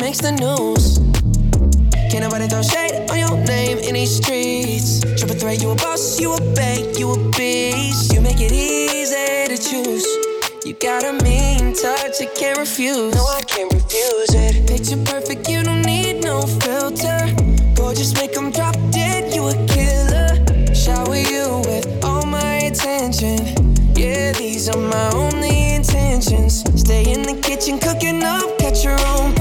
makes the news. Can't nobody throw shade on your name in these streets. Triple threat, you a boss, you a bank, you a beast. You make it easy to choose. You got a mean touch, you can't refuse. No, I can't refuse it. Picture perfect, you don't need no filter. Gorgeous, make them drop dead, you a killer. Shower you with all my attention. Yeah, these are my only intentions. Stay in the kitchen, cooking up, catch your own.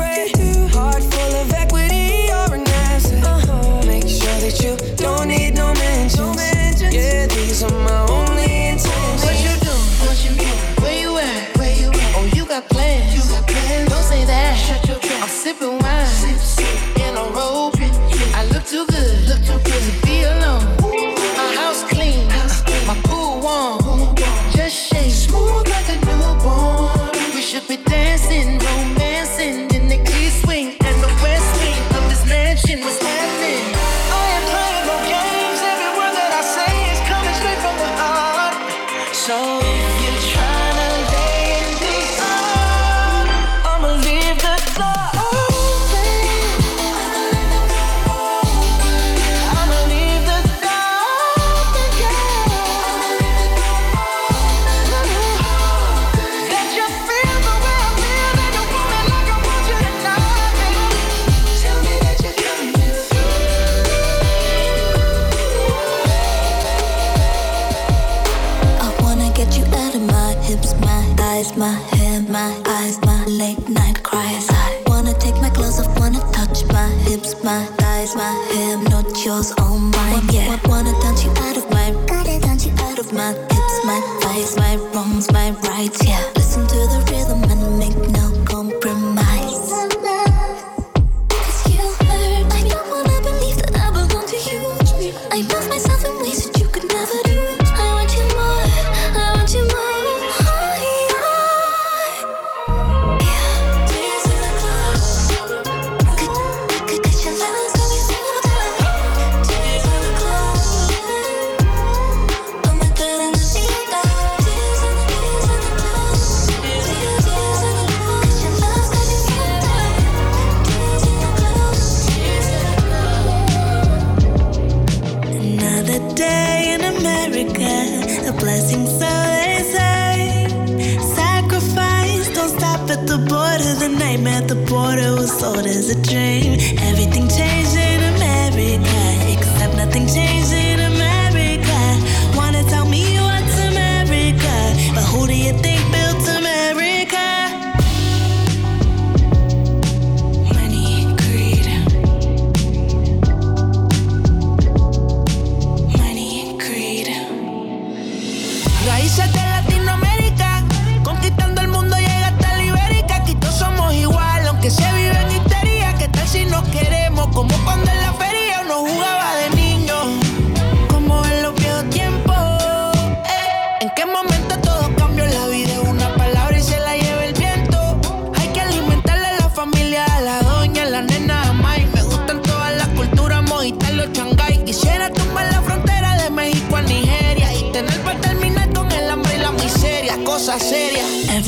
eyes, my hair, not yours, oh all mine. Yeah, I wanna dance you out of my, gotta dance you out of my hips, my thighs, my wrongs, my rights. Yeah, listen to the rhythm.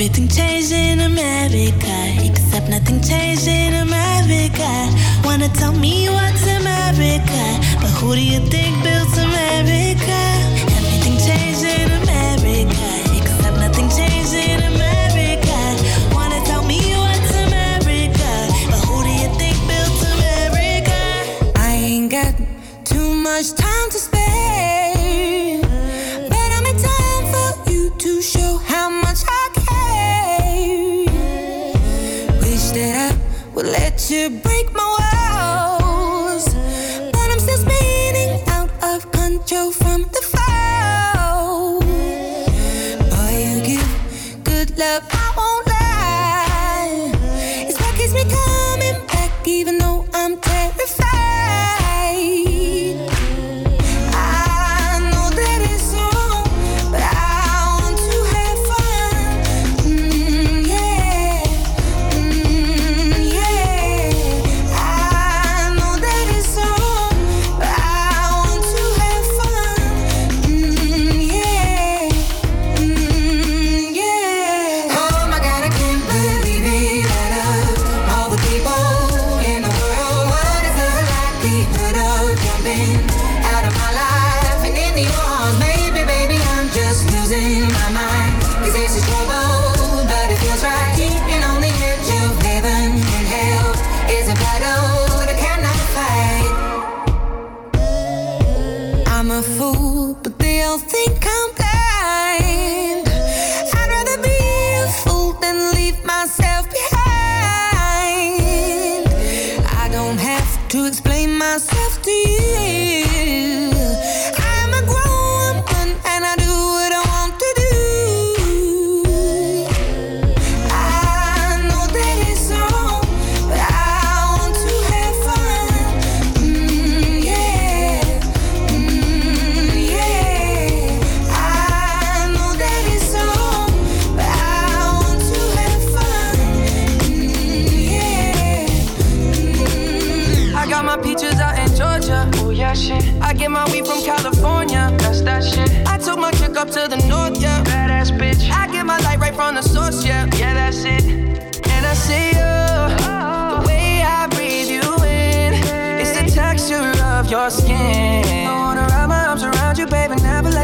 Everything changed in America, except nothing changed in America. Wanna tell me what's America, but who do you think built America?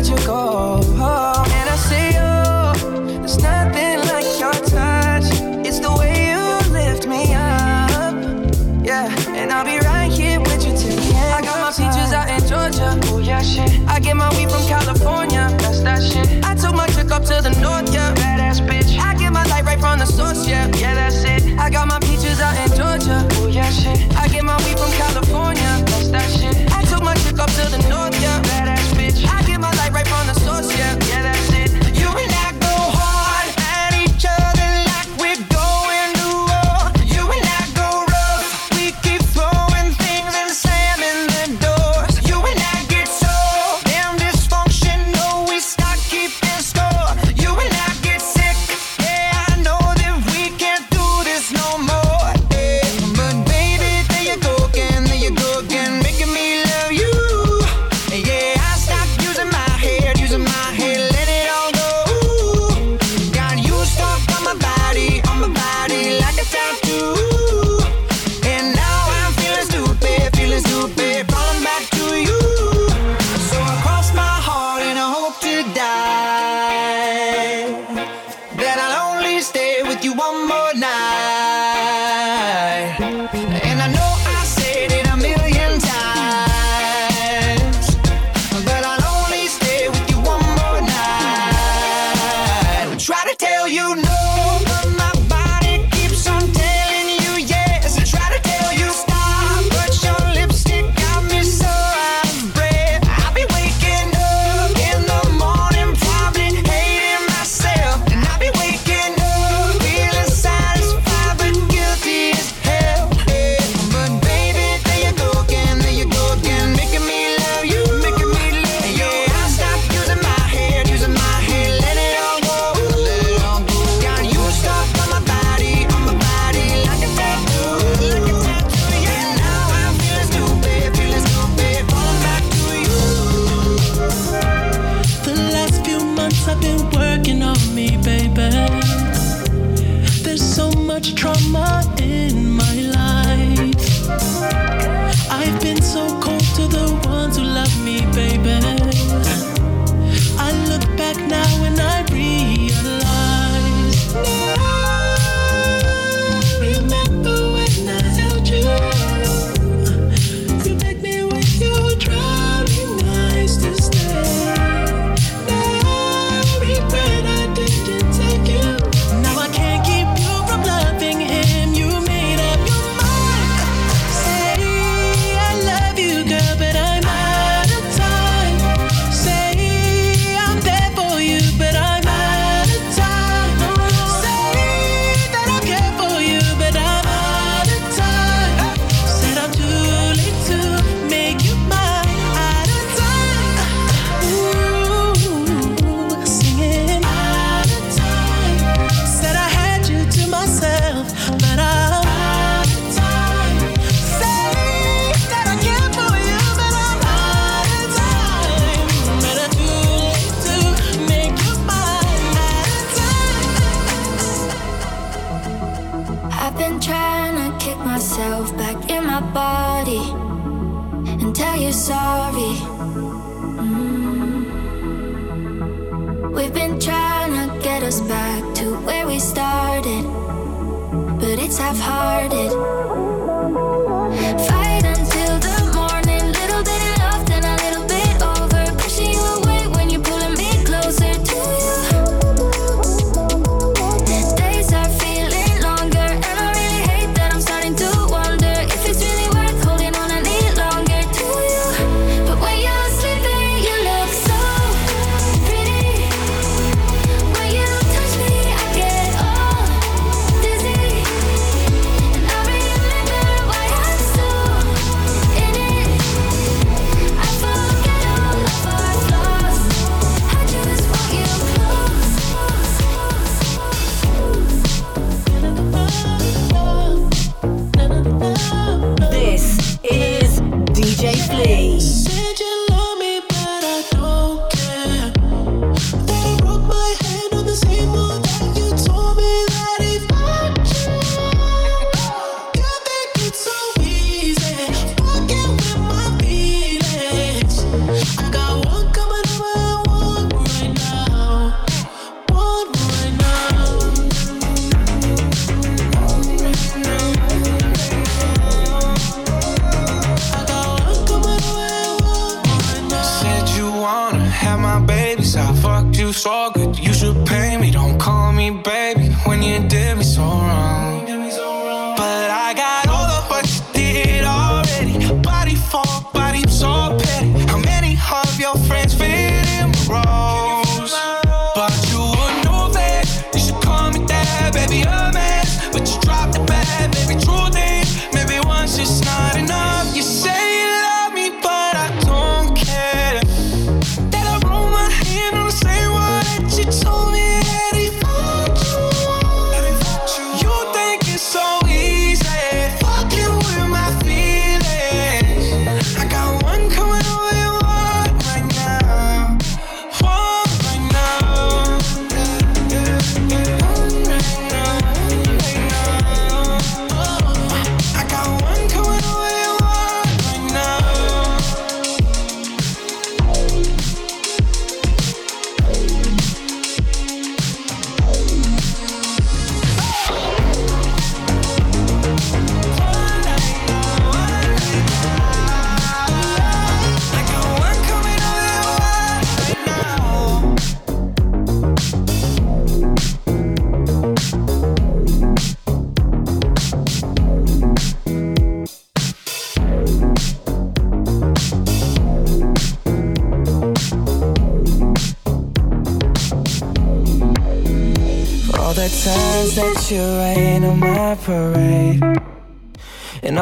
you go.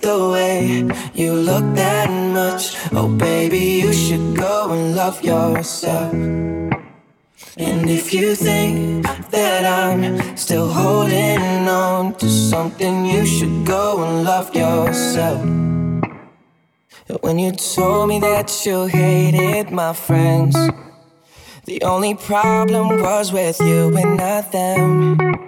the way you look that much, oh baby, you should go and love yourself. And if you think that I'm still holding on to something, you should go and love yourself. When you told me that you hated my friends, the only problem was with you and not them.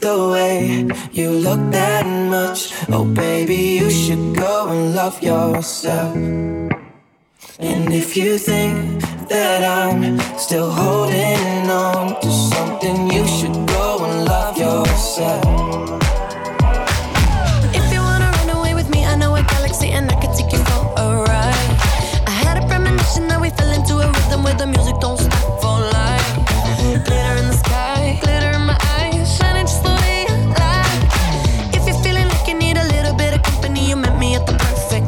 the way you look that much, oh baby, you should go and love yourself. And if you think that I'm still holding on to something, you should go and love yourself. If you wanna run away with me, I know a galaxy and I can take you for a ride. I had a premonition that we fell into a rhythm where the music don't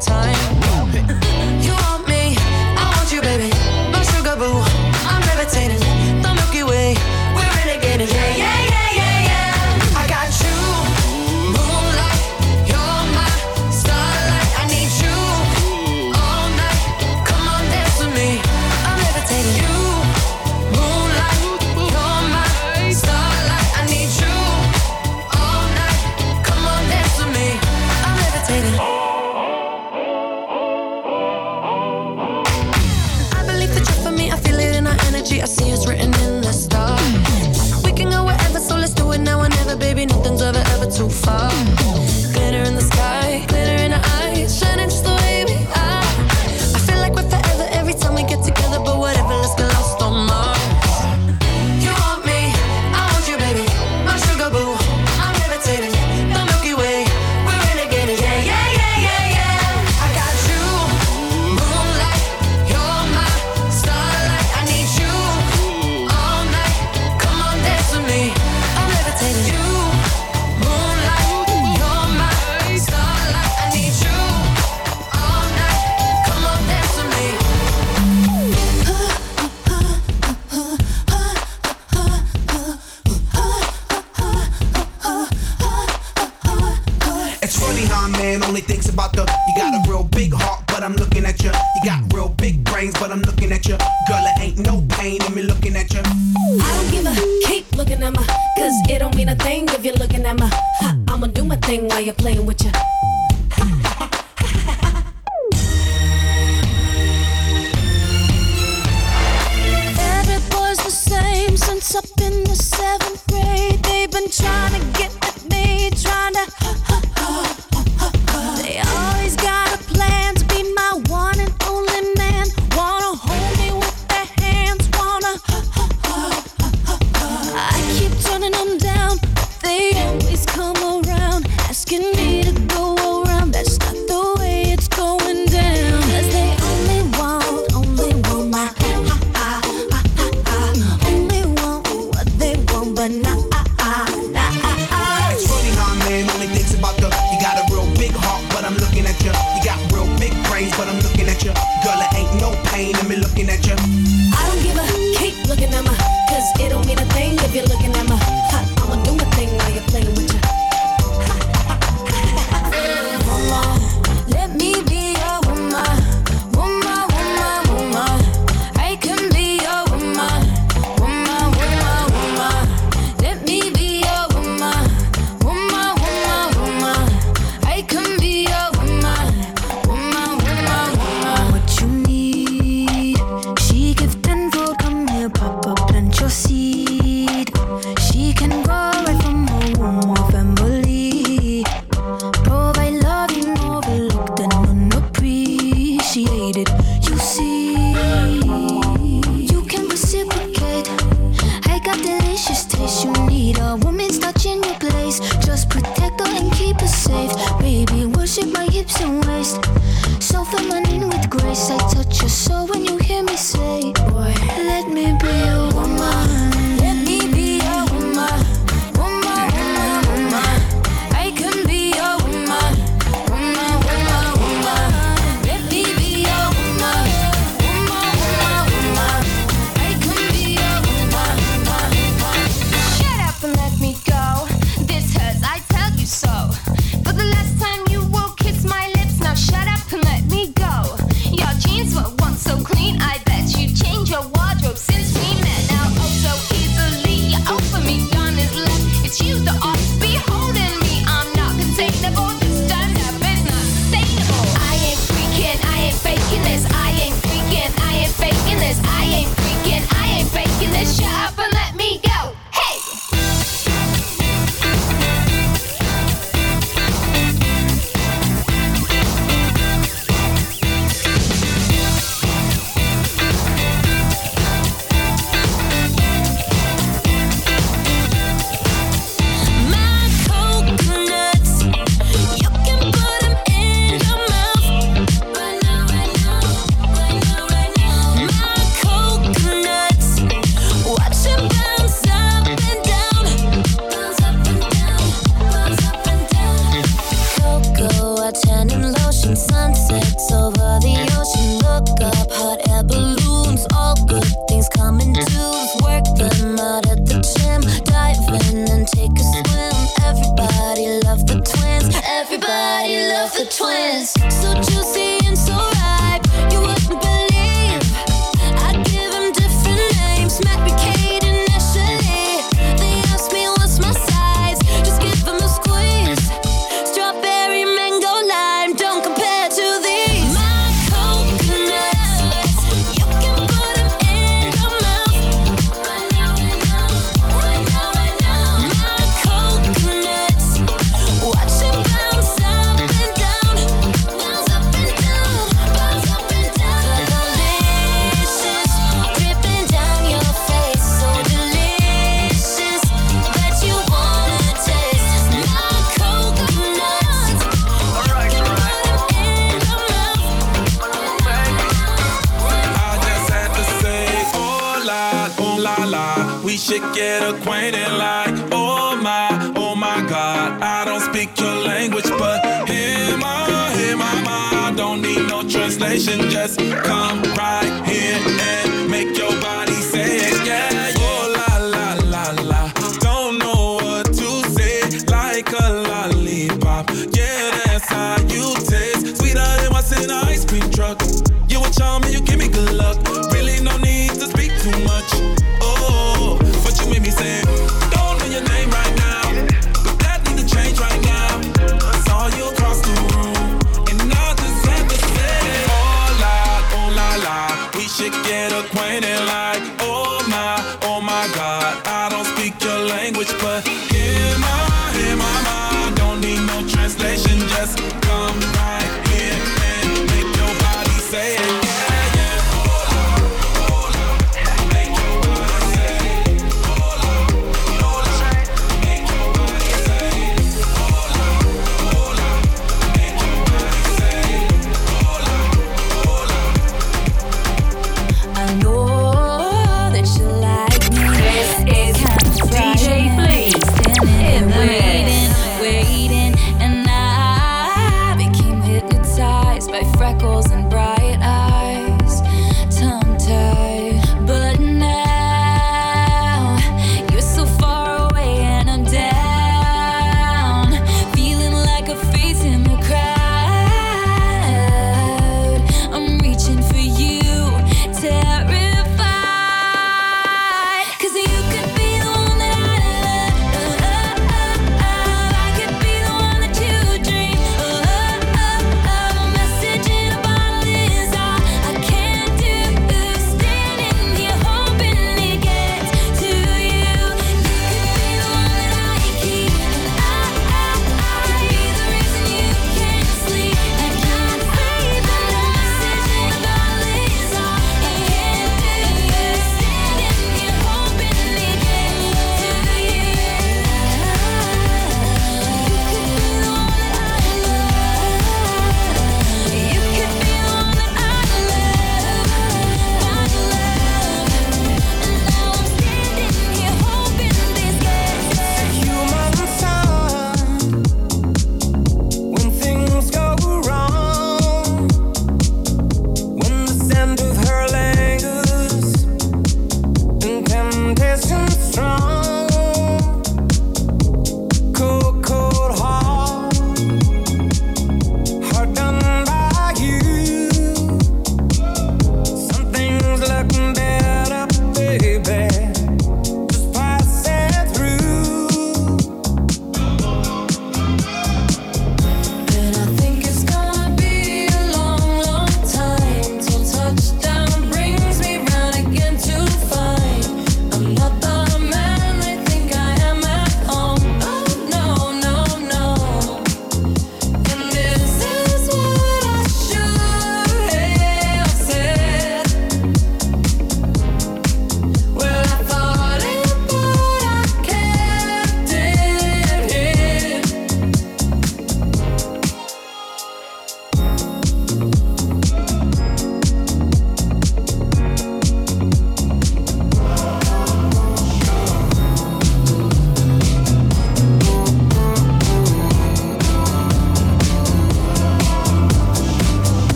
time.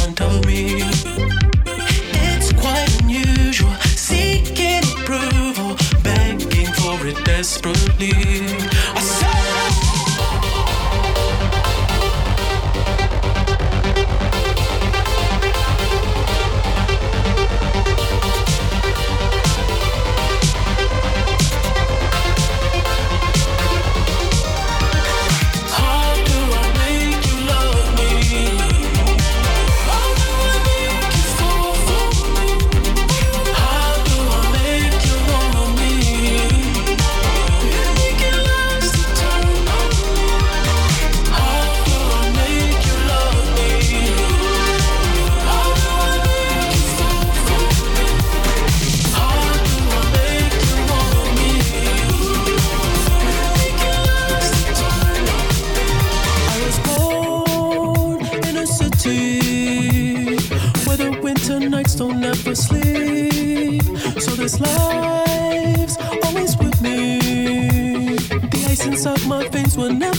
front of me. My face will never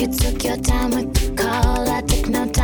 You took your time with the call. I took no time.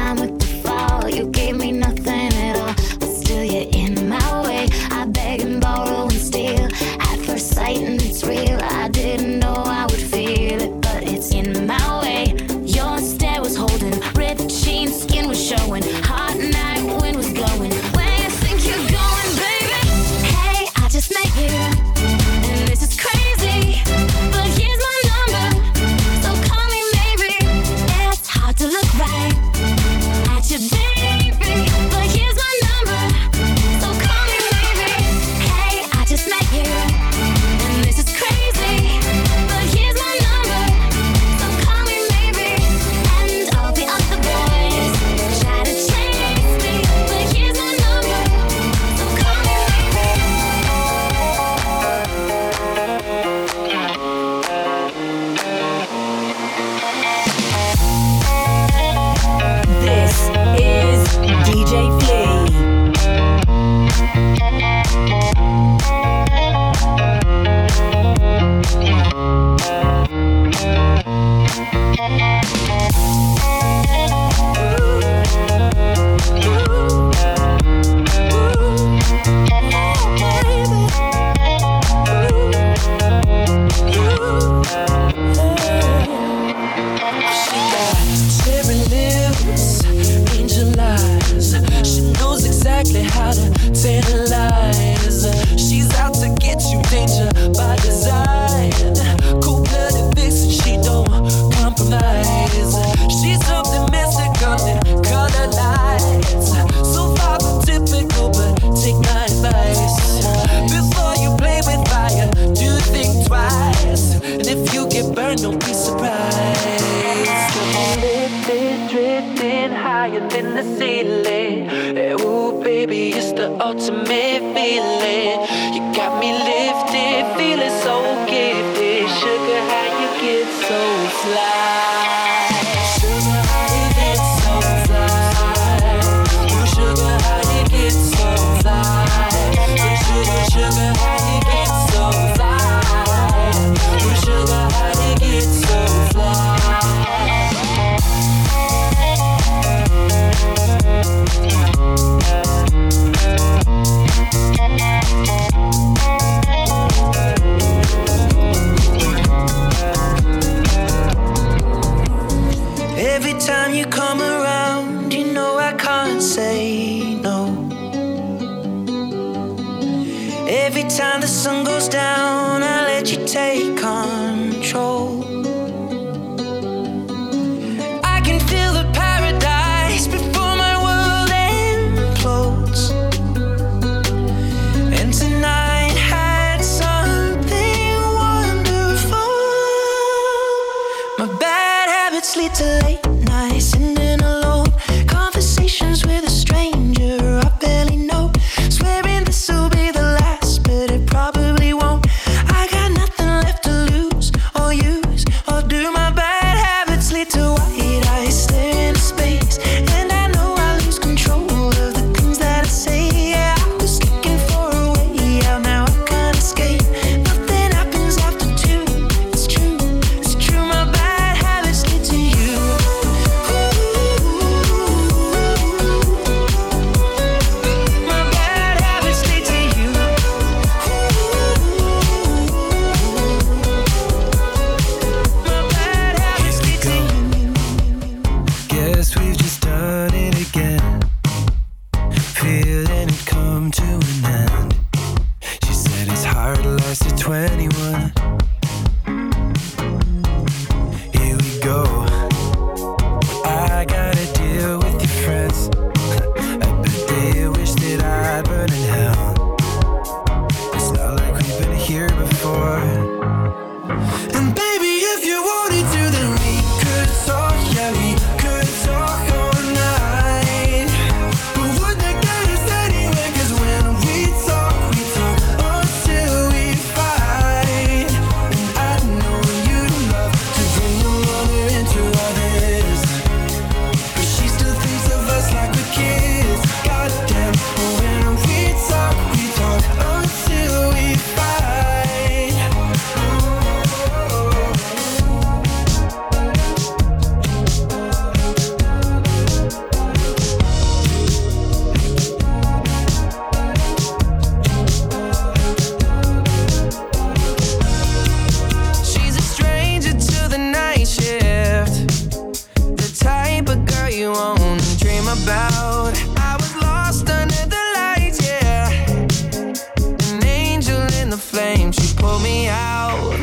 flame. She pulled me out.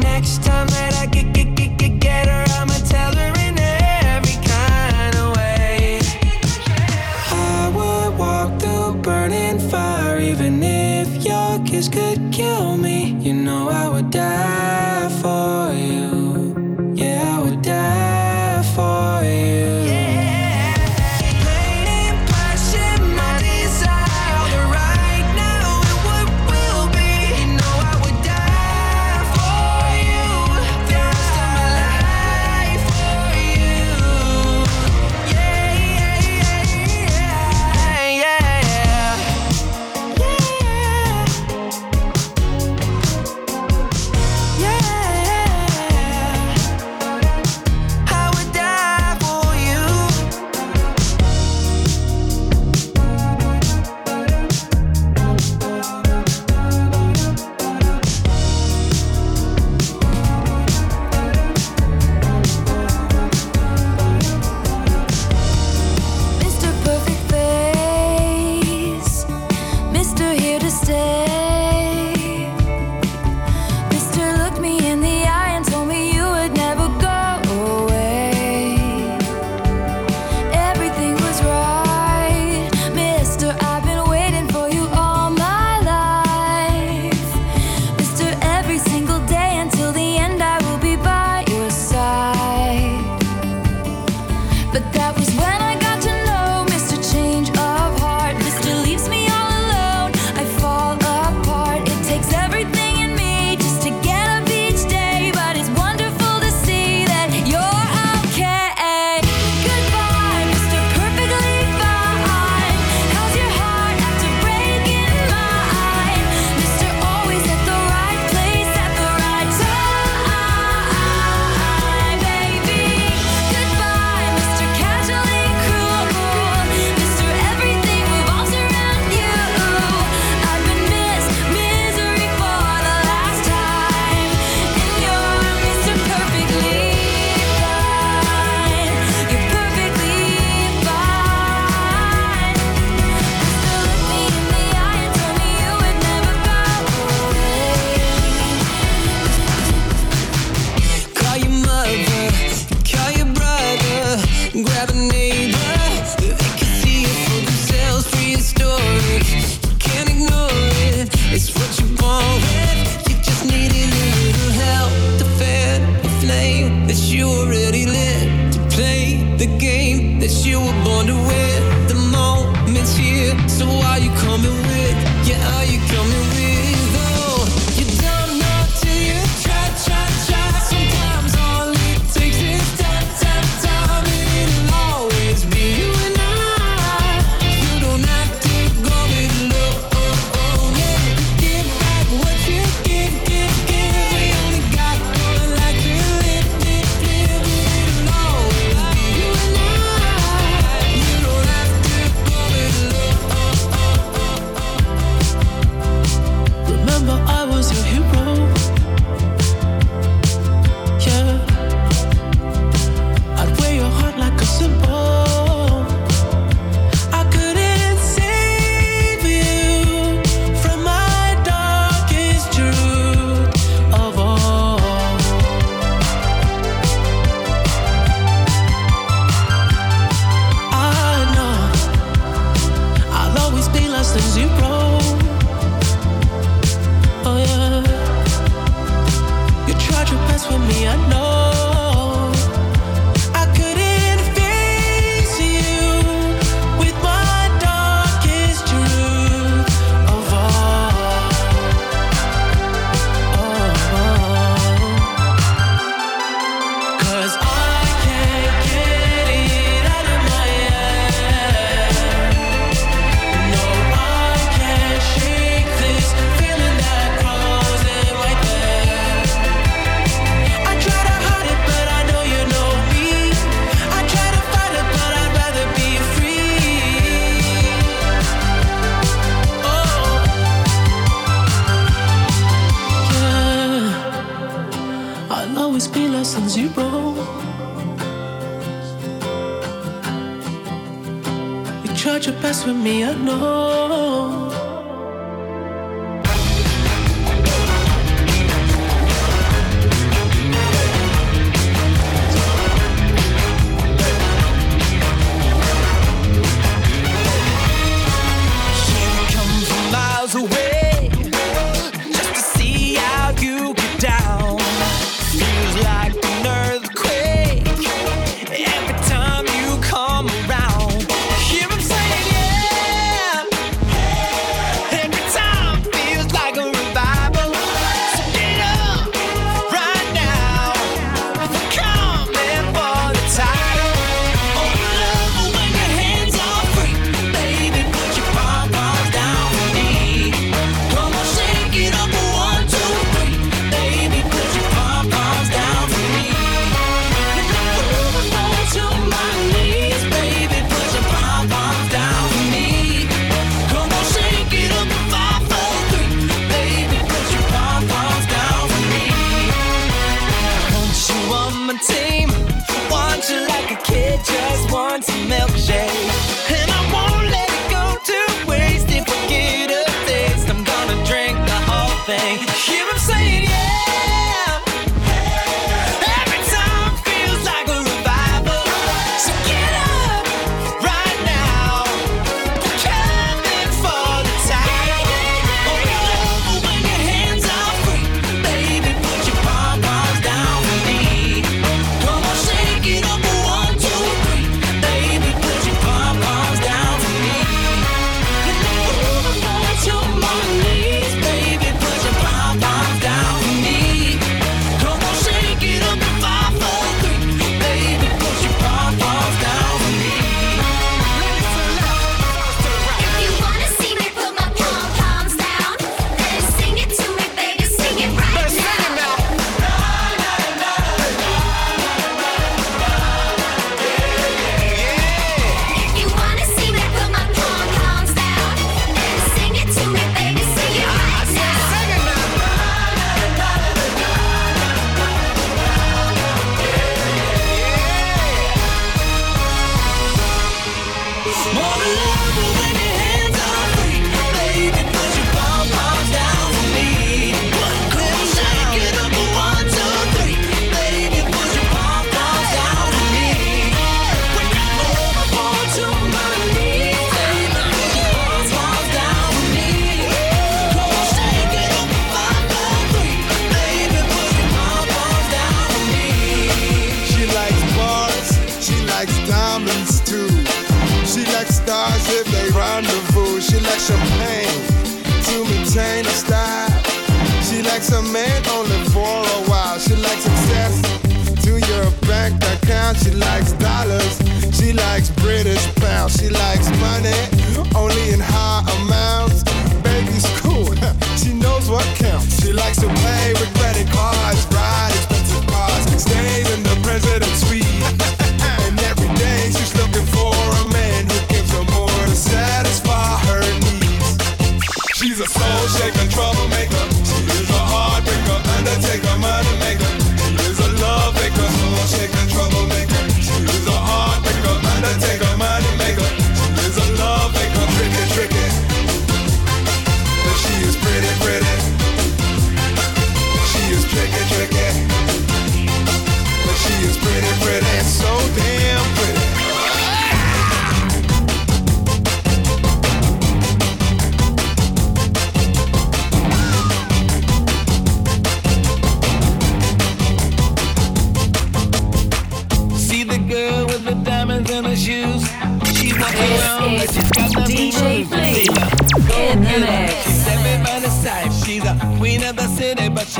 Next time that I get, get, get, get, get her, I'ma tell her in every kind of way. I would walk through burning fire, even if your kiss could kill.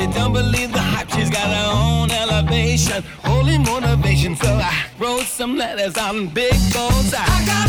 She don't believe the hype, she's got her own elevation. Holy motivation, so I wrote some letters on big goals. I got